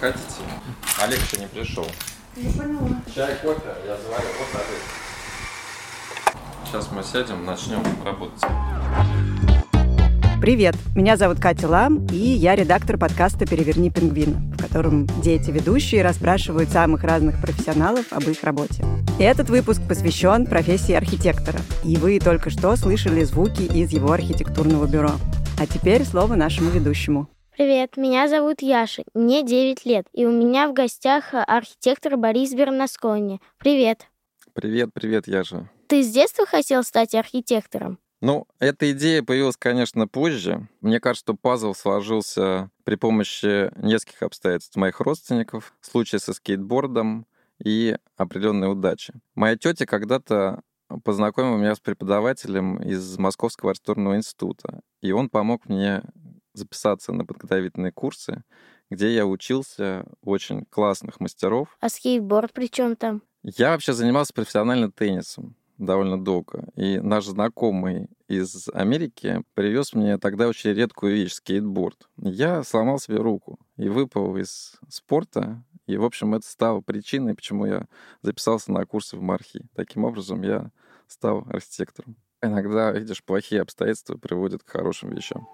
Заходите. Олег еще не пришел. Я поняла. Чай, кофе, я заварю. Вот Олег. Сейчас мы сядем, начнем работать. Привет, меня зовут Катя Лам, и я редактор подкаста «Переверни пингвина», в котором дети-ведущие расспрашивают самых разных профессионалов об их работе. Этот выпуск посвящен профессии архитектора, и вы только что слышали звуки из его архитектурного бюро. А теперь слово нашему ведущему. Привет, меня зовут Яша, мне 9 лет, и у меня в гостях архитектор Борис Бернаскони. Привет. Привет, привет, Яша. Ты с детства хотел стать архитектором? Ну, эта идея появилась, конечно, позже. Мне кажется, что пазл сложился при помощи нескольких обстоятельств моих родственников, случая со скейтбордом и определенной удачи. Моя тетя когда-то познакомила меня с преподавателем из Московского архитектурного института, и он помог мне записаться на подготовительные курсы, где я учился у очень классных мастеров. А скейтборд при чем там? Я вообще занимался профессионально теннисом довольно долго. И наш знакомый из Америки привез мне тогда очень редкую вещь — скейтборд. Я сломал себе руку и выпал из спорта. И, в общем, это стало причиной, почему я записался на курсы в Мархи. Таким образом, я стал архитектором. Иногда, видишь, плохие обстоятельства приводят к хорошим вещам.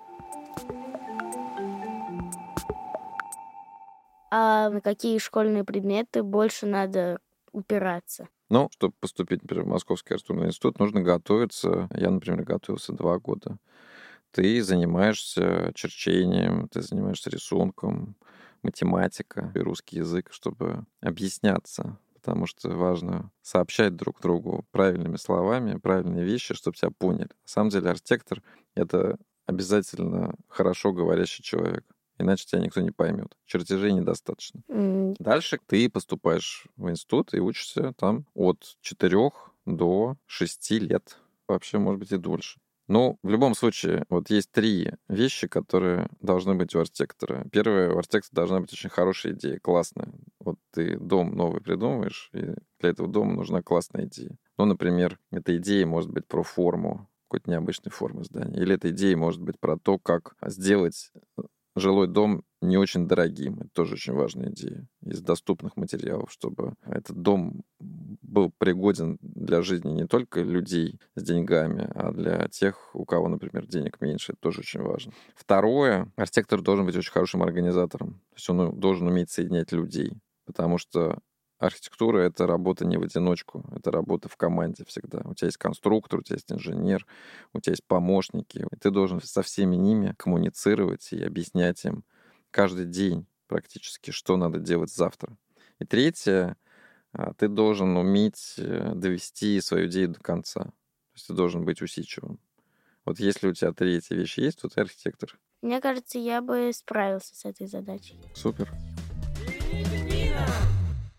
А на какие школьные предметы больше надо упираться? Ну, чтобы поступить, например, в Московский архитектурный институт, нужно готовиться. Я, например, готовился два года. Ты занимаешься черчением, ты занимаешься рисунком, математика и русский язык, чтобы объясняться потому что важно сообщать друг другу правильными словами, правильные вещи, чтобы тебя поняли. На самом деле архитектор — это обязательно хорошо говорящий человек. Иначе тебя никто не поймет. Чертежей недостаточно. М, Дальше ты поступаешь в институт и учишься там от 4 до 6 лет. Вообще, может быть, и дольше. Но в любом случае, вот есть три вещи, которые должны быть у архитектора. Первое, у архитектора должна быть очень хорошая идея, классная. Вот ты дом новый придумываешь, и для этого дома нужна классная идея. Ну, например, эта идея может быть про форму, какой-то необычной формы здания. Или эта идея может быть про то, как сделать жилой дом не очень дорогим. Это тоже очень важная идея. Из доступных материалов, чтобы этот дом был пригоден для жизни не только людей с деньгами, а для тех, у кого, например, денег меньше. Это тоже очень важно. Второе, архитектор должен быть очень хорошим организатором. То есть он должен уметь соединять людей. Потому что архитектура — это работа не в одиночку, это работа в команде всегда. У тебя есть конструктор, у тебя есть инженер, у тебя есть помощники, и ты должен со всеми ними коммуницировать и объяснять им каждый день практически, что надо делать завтра. И третье, а, ты должен уметь э, довести свою идею до конца. То есть ты должен быть усидчивым. Вот если у тебя три эти вещи есть, то ты архитектор. Мне кажется, я бы справился с этой задачей. Супер.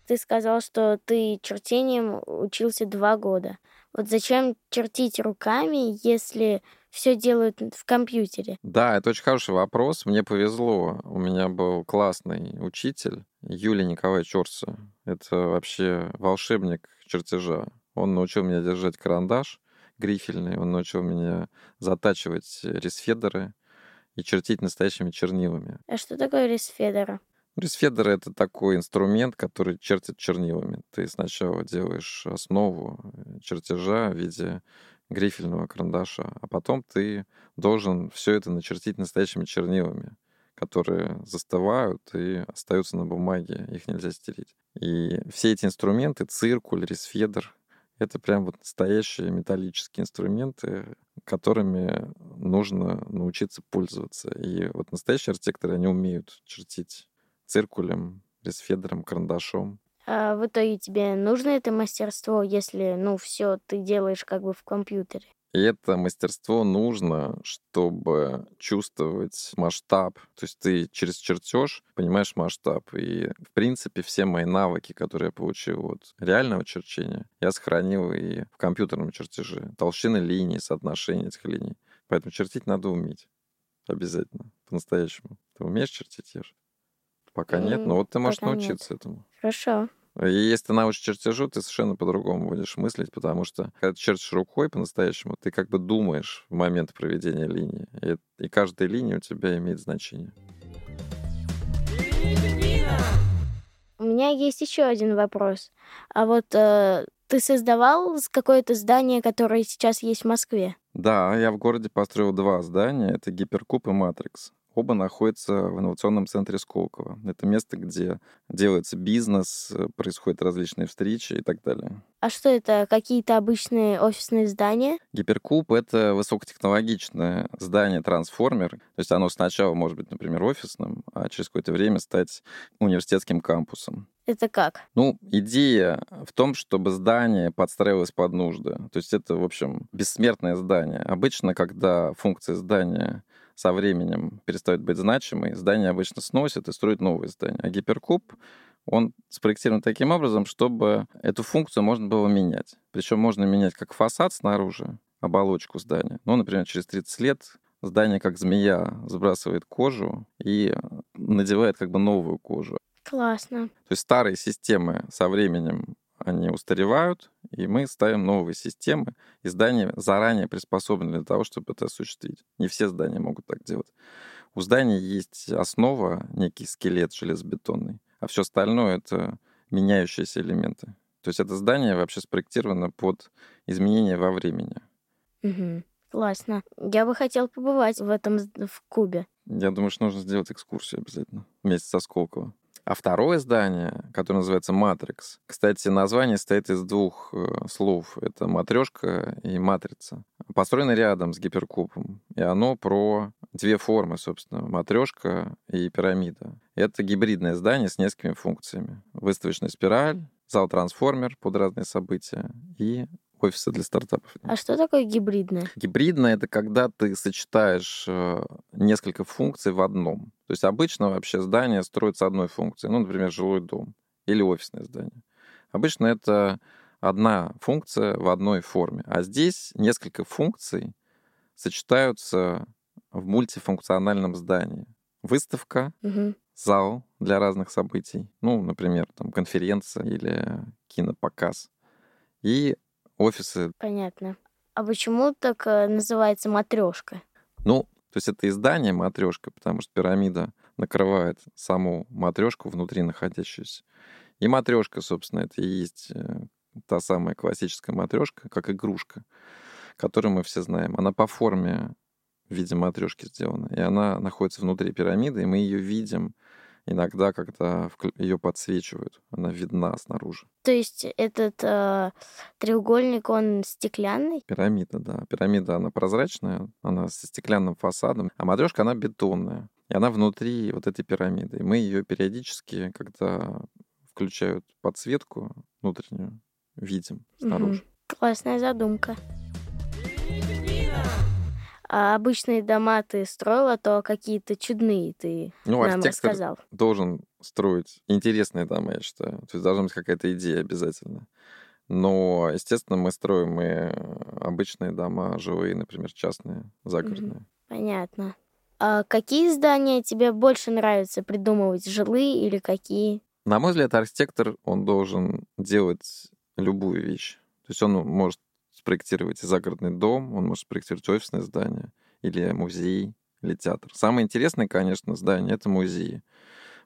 Ты сказал, что ты чертением учился два года. Вот зачем чертить руками, если все делают в компьютере? Да, это очень хороший вопрос. Мне повезло. У меня был классный учитель Юлия Николай Чорса. Это вообще волшебник чертежа. Он научил меня держать карандаш грифельный, он научил меня затачивать рисфедеры и чертить настоящими чернилами. А что такое рисфедера? Рисфедер — это такой инструмент, который чертит чернилами. Ты сначала делаешь основу э, чертежа в виде грифельного карандаша, а потом ты должен все это начертить настоящими чернилами, которые застывают и остаются на бумаге, их нельзя стереть. И все эти инструменты, циркуль, рисфедер, это прям вот настоящие металлические инструменты, которыми нужно научиться пользоваться. И вот настоящие архитекторы, они умеют чертить циркулем, рисфедером, карандашом. А в итоге тебе нужно это мастерство, если, ну, все ты делаешь как бы в компьютере? И это мастерство нужно, чтобы чувствовать масштаб. То есть ты через чертеж понимаешь масштаб. И, в принципе, все мои навыки, которые я получил от реального черчения, я сохранил и в компьютерном чертеже. Толщины линий, соотношение этих линий. Поэтому чертить надо уметь. Обязательно. По-настоящему. Ты умеешь чертить, Еш? Пока нет, но вот ты можешь Пока нет. научиться этому. Хорошо. И если ты научишь чертежу, ты совершенно по-другому будешь мыслить, потому что когда ты чертишь рукой по-настоящему, ты как бы думаешь в момент проведения линии. И, и каждая линия у тебя имеет значение. У меня есть еще один вопрос. А вот э, ты создавал какое-то здание, которое сейчас есть в Москве? Да, я в городе построил два здания. Это Гиперкуб и Матрикс. Оба находятся в инновационном центре Сколково. Это место, где делается бизнес, э, происходят различные встречи и так далее. А что это? Какие-то обычные офисные здания? Гиперкуб — это высокотехнологичное здание-трансформер. То есть оно сначала может быть, например, офисным, а через какое-то время стать университетским кампусом. Это как? Ну, идея в том, чтобы здание подстраивалось под нужды. То есть это, в общем, бессмертное здание. Обычно, когда функция здания со временем перестает быть значимой, здание обычно сносят и строят новые здания. А гиперкуб, он спроектирован таким образом, чтобы эту функцию можно было менять. Причем можно менять как фасад снаружи, оболочку здания. Ну, например, через 30 лет здание, как змея, сбрасывает кожу и надевает как бы новую кожу. Классно. То есть старые системы со временем они устаревают, и мы ставим новые системы, и здания заранее приспособлены для того, чтобы это осуществить. Не все здания могут так делать. У здания есть основа, некий скелет железобетонный, а все остальное — это меняющиеся элементы. То есть это здание вообще спроектировано под изменения во времени. Мгм. Классно. Я бы хотел побывать в этом в кубе. Я думаю, что нужно сделать экскурсию обязательно вместе со Сколково. А второе здание, которое называется Матрикс, кстати, название состоит из двух э, слов. Это матрешка и матрица. Построено рядом с гиперкубом. И оно про две формы, собственно. Матрешка и пирамида. Это гибридное здание с несколькими функциями. Выставочная спираль, зал-трансформер под разные события и офисы для стартапов. А что такое гибридное? Гибридно — это когда ты сочетаешь э, несколько функций в одном. То есть обычно вообще здание строится одной функцией, ну, например, жилой дом или офисное здание. Обычно это одна функция в одной форме. А здесь несколько функций сочетаются в мультифункциональном здании. Выставка, Мгм. зал для разных событий, ну, например, там конференция или кинопоказ, и офисы Понятно. А почему так э, называется матрешка? Ну, то есть это издание матрешка, потому что пирамида накрывает саму матрешку внутри находящуюся. И матрешка, собственно, это и есть э, та самая классическая матрешка, как игрушка, которую мы все знаем. Она по форме в виде матрешки сделана, и она находится внутри пирамиды, и мы ее видим иногда, когда ее подсвечивают. Она видна снаружи. То есть этот э, треугольник, он стеклянный? Пирамида, да. Пирамида, она прозрачная, она со стеклянным фасадом, а матрешка, она бетонная. И она внутри вот этой пирамиды. И мы ее периодически, когда включают подсветку внутреннюю, видим снаружи. Мгм. Классная задумка. А обычные дома ты строила, то какие-то чудные ты Ну, нам архитектор рассказал. должен строить интересные дома, я считаю. То есть должна быть какая-то идея обязательно. Но, естественно, мы строим и обычные дома, жилые, например, частные, загородные. Понятно. А какие здания тебе больше нравится придумывать, жилые или какие? На мой взгляд, архитектор, он должен делать любую вещь. То есть он может спроектировать загородный дом, он может спроектировать офисное здание, или музей, или театр. Самое интересное, конечно, здание — это музеи.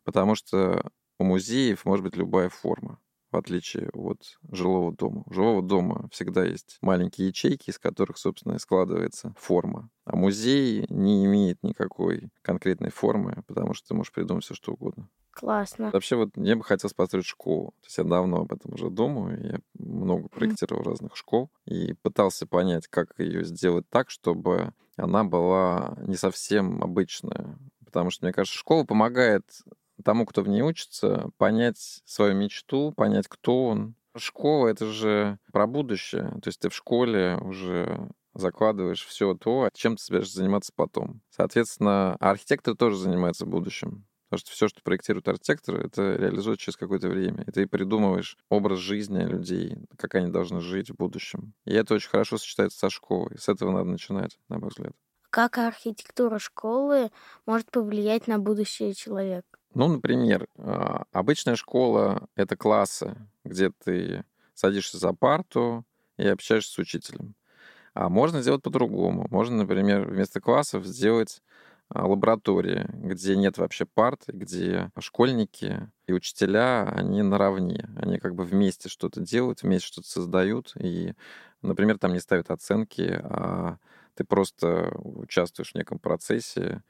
Потому что у музеев может быть любая форма, в отличие от жилого дома. У жилого дома всегда есть маленькие ячейки, из которых, собственно, и складывается форма. А музей не имеет никакой конкретной формы, потому что ты можешь придумать все что угодно. Классно. Вообще, вот я бы хотел построить школу. То есть я давно об этом уже думаю. Я много проектировал разных школ и пытался понять, как ее сделать так, чтобы она была не совсем обычная. Потому что, мне кажется, школа помогает тому, кто в ней учится, понять свою мечту, понять, кто он. Школа — это же про будущее. То есть ты в школе уже закладываешь все то, чем ты собираешься заниматься потом. Соответственно, архитекторы тоже занимаются будущим. Потому что все, что проектирует архитектор, это реализует через какое-то время. И ты придумываешь образ жизни людей, как они должны жить в будущем. И это очень хорошо сочетается со школой. С этого надо начинать, на мой взгляд. Как архитектура школы может повлиять на будущее человека? Ну, например, а, обычная школа — это классы, где ты садишься за парту и общаешься с учителем. А можно сделать по-другому. Можно, например, вместо классов сделать а, лаборатории, где нет вообще парт, где школьники и учителя, они наравне. Они как бы вместе что-то делают, вместе что-то создают. И, например, там не ставят оценки, а ты просто участвуешь в неком процессе.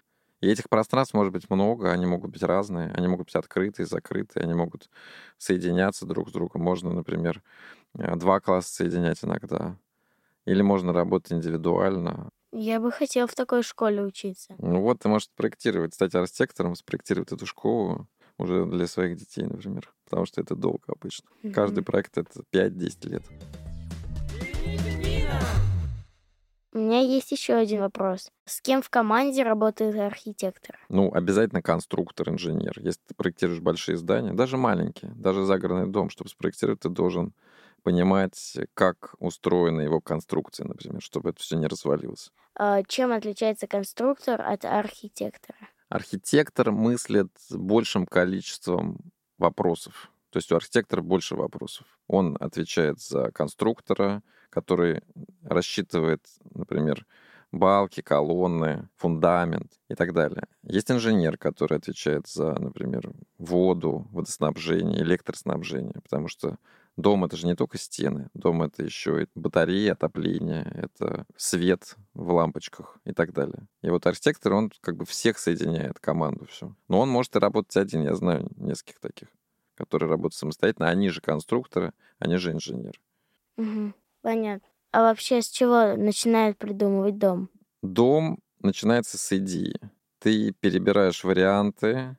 И этих пространств может быть много, они могут быть разные, они могут быть открытые, закрытые, они могут соединяться друг с другом. Можно, например, э, два класса соединять иногда. Или можно работать индивидуально. Я бы хотел в такой школе учиться. Ну вот, ты можешь проектировать, стать архитектором, спроектировать эту школу уже для своих детей, например. Потому что это долго обычно. Mm-hmm. Каждый проект — это 5-10 лет. У меня есть еще один вопрос. С кем в команде работает архитектор? Ну, обязательно конструктор, инженер. Если ты проектируешь большие здания, даже маленькие, даже загородный дом, чтобы спроектировать, ты должен понимать, как устроена его конструкция, например, чтобы это все не развалилось. А чем отличается конструктор от архитектора? Архитектор мыслит большим количеством вопросов. То есть у архитектора больше вопросов. Он отвечает за конструктора, который рассчитывает, например, балки, колонны, фундамент и так далее. Есть инженер, который отвечает за, например, воду, водоснабжение, электроснабжение, потому что Дом — это же не только стены. Дом — это еще и батареи, отопление, это свет в лампочках и так далее. И вот архитектор, он как бы всех соединяет, команду всю. Но он может и работать один. Я знаю нескольких таких, которые работают самостоятельно. Они же конструкторы, они же инженеры. Угу, понятно. А вообще с чего начинают придумывать дом? Дом начинается с идеи. Ты перебираешь варианты,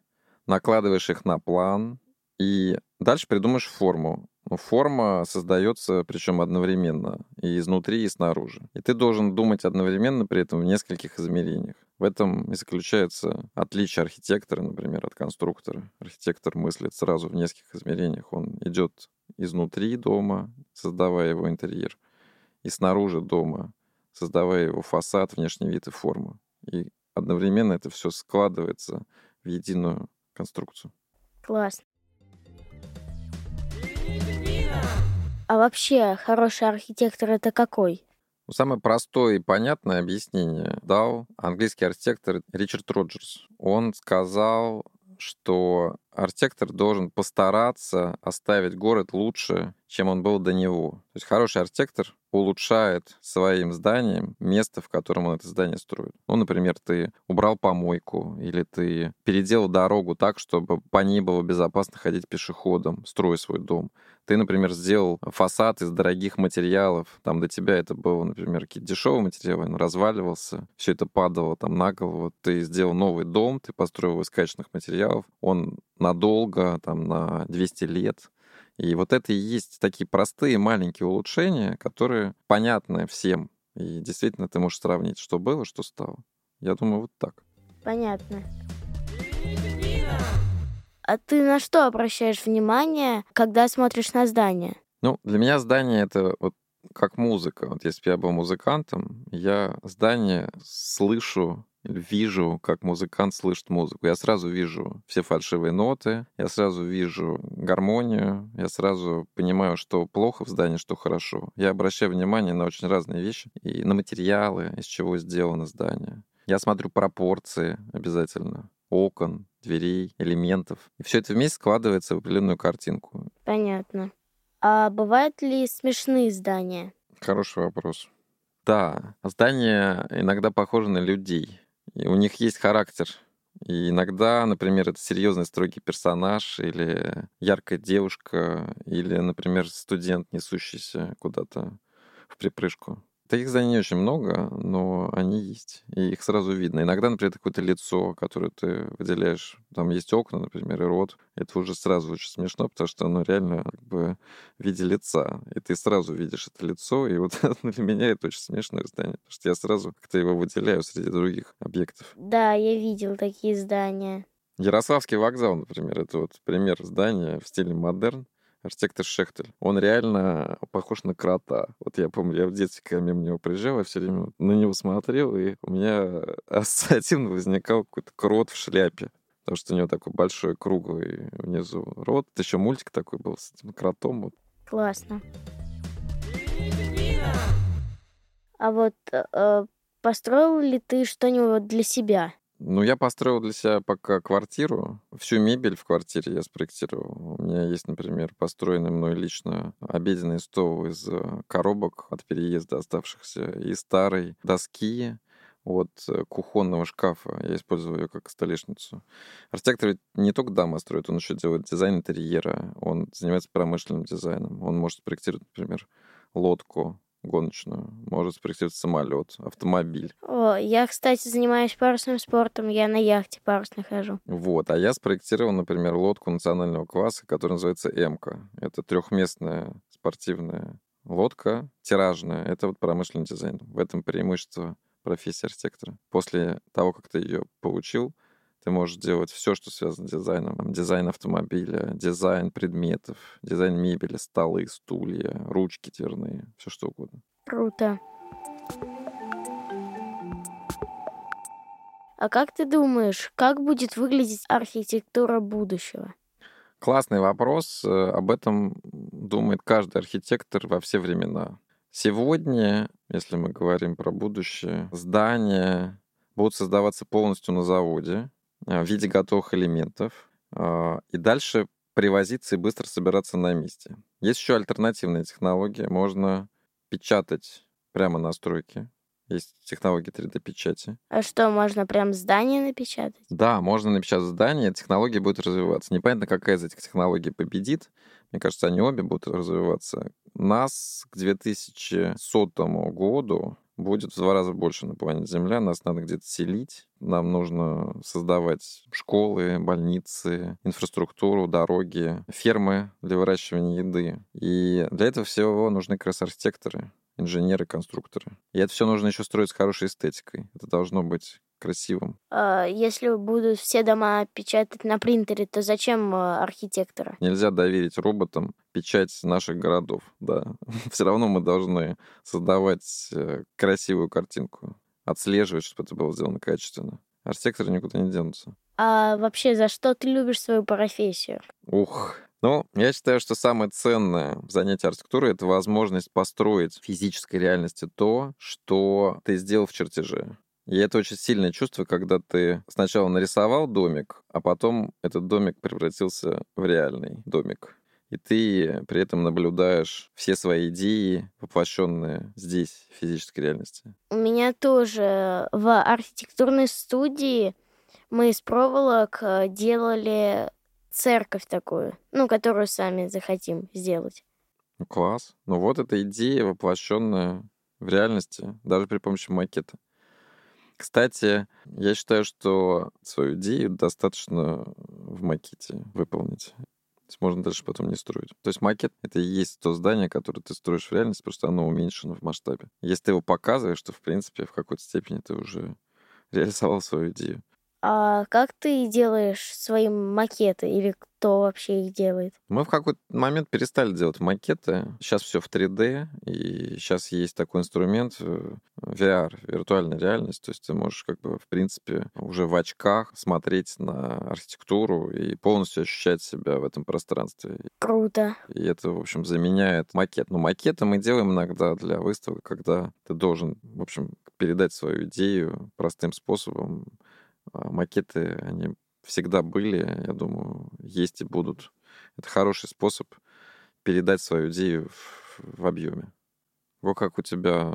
накладываешь их на план, и дальше придумаешь форму. Ну, форма создается, причем одновременно, и изнутри, и снаружи. И ты должен думать одновременно при этом в нескольких измерениях. В этом и заключается отличие архитектора, например, от конструктора. Архитектор мыслит сразу в нескольких измерениях. Он идет изнутри дома, создавая его интерьер, и снаружи дома, создавая его фасад, внешний вид и форму. И одновременно это все складывается в единую конструкцию. Классно. А вообще, хороший архитектор это какой? Ну, самое простое и понятное объяснение дал английский архитектор Ричард Роджерс. Он сказал, что архитектор должен постараться оставить город лучше, чем он был до него. То есть хороший архитектор улучшает своим зданием место, в котором он это здание строит. Ну, например, ты убрал помойку, или ты переделал дорогу так, чтобы по ней было безопасно ходить пешеходом, строя свой дом. Ты, например, сделал фасад из дорогих материалов. Там до тебя это было, например, какие-то дешевые материалы, он разваливался, все это падало там на голову. Ты сделал новый дом, ты построил из качественных материалов. Он надолго, там, на 200 лет. И вот это и есть такие простые маленькие улучшения, которые понятны всем. И действительно ты можешь сравнить, что было, что стало. Я думаю, вот так. Понятно. А ты на что обращаешь внимание, когда смотришь на здание? Ну, для меня здание это вот как музыка. Вот если бы я был музыкантом, я здание слышу вижу, как музыкант слышит музыку. Я сразу вижу все фальшивые ноты, я сразу вижу гармонию, я сразу понимаю, что плохо в здании, что хорошо. Я обращаю внимание на очень разные вещи и на материалы, из чего сделано здание. Я смотрю пропорции обязательно окон, дверей, элементов. И все это вместе складывается в определенную картинку. Понятно. А бывают ли смешные здания? Хороший вопрос. Да, здания иногда похожи на людей. И у них есть характер. И иногда, например, это серьезный строгий персонаж, или яркая девушка, или, например, студент, несущийся куда-то в припрыжку. Таких зданий не очень много, но они есть, и их сразу видно. Иногда, например, какое-то лицо, которое ты выделяешь, там есть окна, например, и рот, это уже сразу очень смешно, потому что оно реально как бы в виде лица, и ты сразу видишь это лицо, и вот для меня это очень смешное здание, потому что я сразу как-то его выделяю среди других объектов. Да, я видел такие здания. Ярославский вокзал, например, это вот пример здания в стиле модерн, архитектор Шехтель. Он реально похож на крота. Вот я помню, я в детстве, когда мимо него приезжал, я все время на него смотрел, и у меня ассоциативно возникал какой-то крот в шляпе. Потому что у него такой большой круглый внизу рот. Это еще мультик такой был с этим кротом. Классно. А вот э, построил ли ты что-нибудь для себя? Ну, я построил для себя пока квартиру. Всю мебель в квартире я спроектировал. У меня есть, например, построенный мной лично обеденный стол из э, коробок от переезда оставшихся и старой доски от э, кухонного шкафа. Я использую ее как столешницу. Архитектор ведь не только дома строит, он еще делает дизайн интерьера, он занимается промышленным дизайном. Он может спроектировать, например, лодку гоночную, может спроектировать самолет, автомобиль. О, я, кстати, занимаюсь парусным спортом, я на яхте парусной хожу. Вот, а я спроектировал, например, лодку национального класса, которая называется «Эмка». Это трехместная спортивная лодка, тиражная. Это вот промышленный дизайн. В этом преимущество профессии архитектора. После того, как ты ее получил, ты можешь делать все, что связано с дизайном. Дизайн автомобиля, дизайн предметов, дизайн мебели, столы, стулья, ручки дверные, все что угодно. Круто. А как ты думаешь, как будет выглядеть архитектура будущего? Классный вопрос. Об этом думает каждый архитектор во все времена. Сегодня, если мы говорим про будущее, здания будут создаваться полностью на заводе, в виде готовых элементов. А, и дальше привозиться и быстро собираться на месте. Есть еще альтернативная технология. Можно печатать прямо на стройке. Есть технологии 3D-печати. А что, можно прям здание напечатать? Да, можно напечатать здание, технология будет развиваться. Непонятно, какая из этих технологий победит. Мне кажется, они обе будут развиваться. Нас к 2100 году будет в два раза больше на планете Земля. Нас надо где-то селить. Нам нужно создавать школы, больницы, инфраструктуру, дороги, фермы для выращивания еды. И для этого всего нужны как раз архитекторы, инженеры, конструкторы. И это все нужно еще строить с хорошей эстетикой. Это должно быть красивым. А если будут все дома печатать на принтере, то зачем а, архитектора? Нельзя доверить роботам печать наших городов, да. Все равно мы должны создавать э, красивую картинку, отслеживать, чтобы это было сделано качественно. Архитекторы никуда не денутся. А вообще, за что ты любишь свою профессию? Ух, ну, я считаю, что самое ценное в занятии архитектурой — это возможность построить в физической реальности то, что ты сделал в чертеже. И это очень сильное чувство, когда ты сначала нарисовал домик, а потом этот домик превратился в реальный домик. И ты при этом наблюдаешь все свои идеи, воплощенные здесь, в физической реальности. У меня тоже в архитектурной студии мы из проволок э, делали церковь такую, ну, которую сами захотим сделать. Ну, класс. Ну вот эта идея, воплощенная в реальности, даже при помощи макета. Кстати, я считаю, что свою идею достаточно в макете выполнить. Можно дальше потом не строить. То есть макет — это и есть то здание, которое ты строишь в реальности, просто оно уменьшено в масштабе. Если ты его показываешь, то, в принципе, в какой-то степени ты уже реализовал свою идею. А как ты делаешь свои макеты или кто вообще их делает? Мы в какой-то момент перестали делать макеты. Сейчас все в 3D, и сейчас есть такой инструмент э, VR, виртуальная реальность. То есть ты можешь как бы, в принципе, уже в очках смотреть на архитектуру и полностью ощущать себя в этом пространстве. Круто. И это, в общем, заменяет макет. Но макеты мы делаем иногда для выставок, когда ты должен, в общем, передать свою идею простым способом, макеты, они всегда были, я думаю, есть и будут. Это хороший способ передать свою идею в, в объеме. Вот как у тебя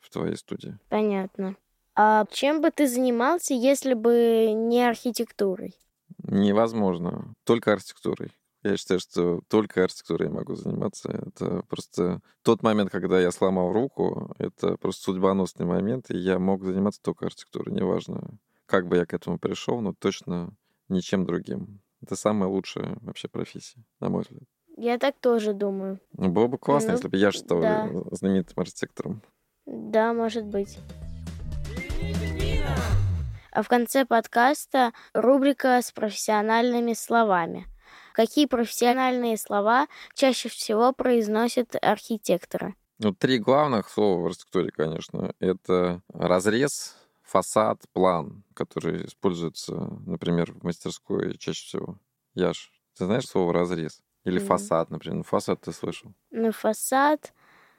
в твоей студии. Понятно. А чем бы ты занимался, если бы не архитектурой? Невозможно. Только архитектурой. Я считаю, что только архитектурой я могу заниматься. Это просто тот момент, когда я сломал руку, это просто судьбоносный момент, и я мог заниматься только архитектурой. Неважно, как бы я к этому пришел, но точно ничем другим. Это самая лучшая вообще профессия, на мой взгляд. Я так тоже думаю. Ну, было бы классно, Ну, если бы я стал да. знаменитым архитектором. Да, может быть. А в конце подкаста рубрика с профессиональными словами. Какие профессиональные слова чаще всего произносят архитекторы? Ну, три главных слова в архитектуре, конечно, это разрез, фасад, план, которые используются, например, в мастерской чаще всего. Яш, ты знаешь слово разрез? Или Мгм. фасад, например. Ну, фасад ты слышал. Ну, фасад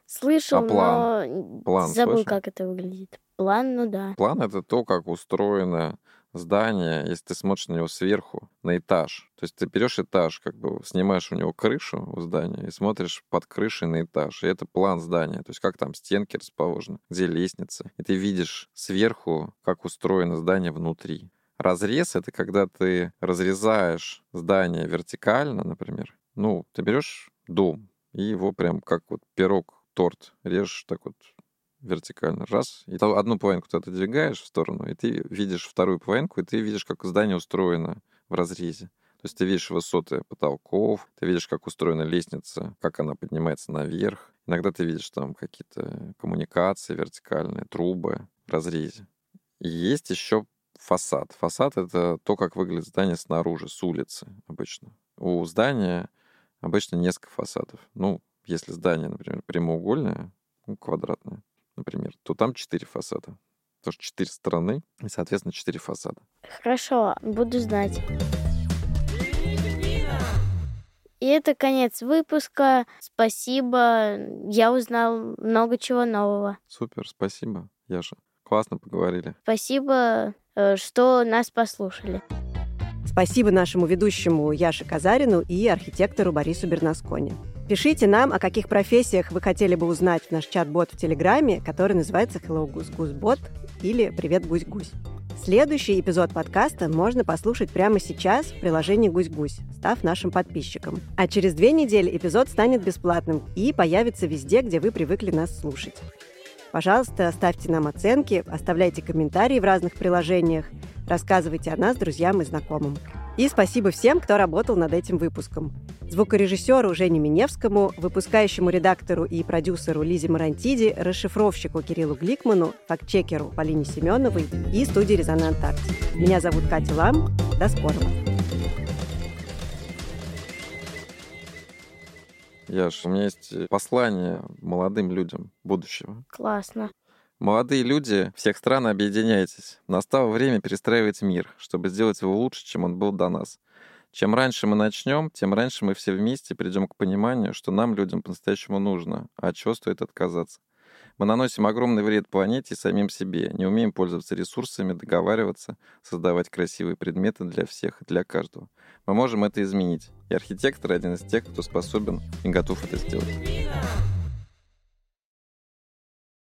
слышал, А план? но План забыл, слышал? как это выглядит. План, ну да. План — это то, как устроено здание, если ты смотришь на него сверху, на этаж. То есть ты берешь этаж, как бы снимаешь у него крышу у здания и смотришь под крышей на этаж. И это план здания. То есть как там стенки расположены, где лестница. И ты видишь сверху, как устроено здание внутри. Разрез — это когда ты разрезаешь здание вертикально, например. Ну, ты берешь дом, и его прям как вот пирог, торт режешь так вот вертикально. Раз. И то одну половинку ты отодвигаешь в сторону, и ты видишь вторую половинку, и ты видишь, как здание устроено в разрезе. То есть ты видишь высоты потолков, ты видишь, как устроена лестница, как она поднимается наверх. Иногда ты видишь там какие-то коммуникации вертикальные, трубы в разрезе. И есть еще фасад. Фасад — это то, как выглядит здание снаружи, с улицы обычно. У здания обычно несколько фасадов. Ну, если здание, например, прямоугольное, ну, квадратное, например, то там четыре фасада. Потому что четыре стороны, и, соответственно, четыре фасада. Хорошо, буду знать. И это конец выпуска. Спасибо. Я узнал много чего нового. Супер, спасибо, Яша. Классно поговорили. Спасибо, э, что нас послушали. Спасибо нашему ведущему Яше Казарину и архитектору Борису Бернасконе. Пишите нам, о каких профессиях вы хотели бы узнать в наш чат-бот в Телеграме, который называется Hello Goose Goose Bot или Привет Гусь Гусь. Следующий эпизод подкаста можно послушать прямо сейчас в приложении Гусь-Гусь, став нашим подписчиком. А через две недели эпизод станет бесплатным и появится везде, где вы привыкли нас слушать. Пожалуйста, ставьте нам оценки, оставляйте комментарии в разных приложениях, рассказывайте о нас друзьям и знакомым. И спасибо всем, кто работал над этим выпуском. Звукорежиссеру Жене Миневскому, выпускающему редактору и продюсеру Лизе Марантиди, расшифровщику Кириллу Гликману, фактчекеру Полине Семеновой и студии «Резонант Арт». Меня зовут Катя Лам. До скорого. Яш, у меня есть послание молодым людям будущего. Классно. Молодые люди всех стран, объединяйтесь. Настало время перестраивать мир, чтобы сделать его лучше, чем он был до нас. Чем раньше мы начнем, тем раньше мы все вместе придем к пониманию, что нам, людям, по-настоящему нужно, а от чего стоит отказаться. Мы наносим огромный вред планете и самим себе, не умеем пользоваться ресурсами, договариваться, создавать красивые предметы для всех и для каждого. Мы можем это изменить. И архитектор один из тех, кто способен и готов это сделать.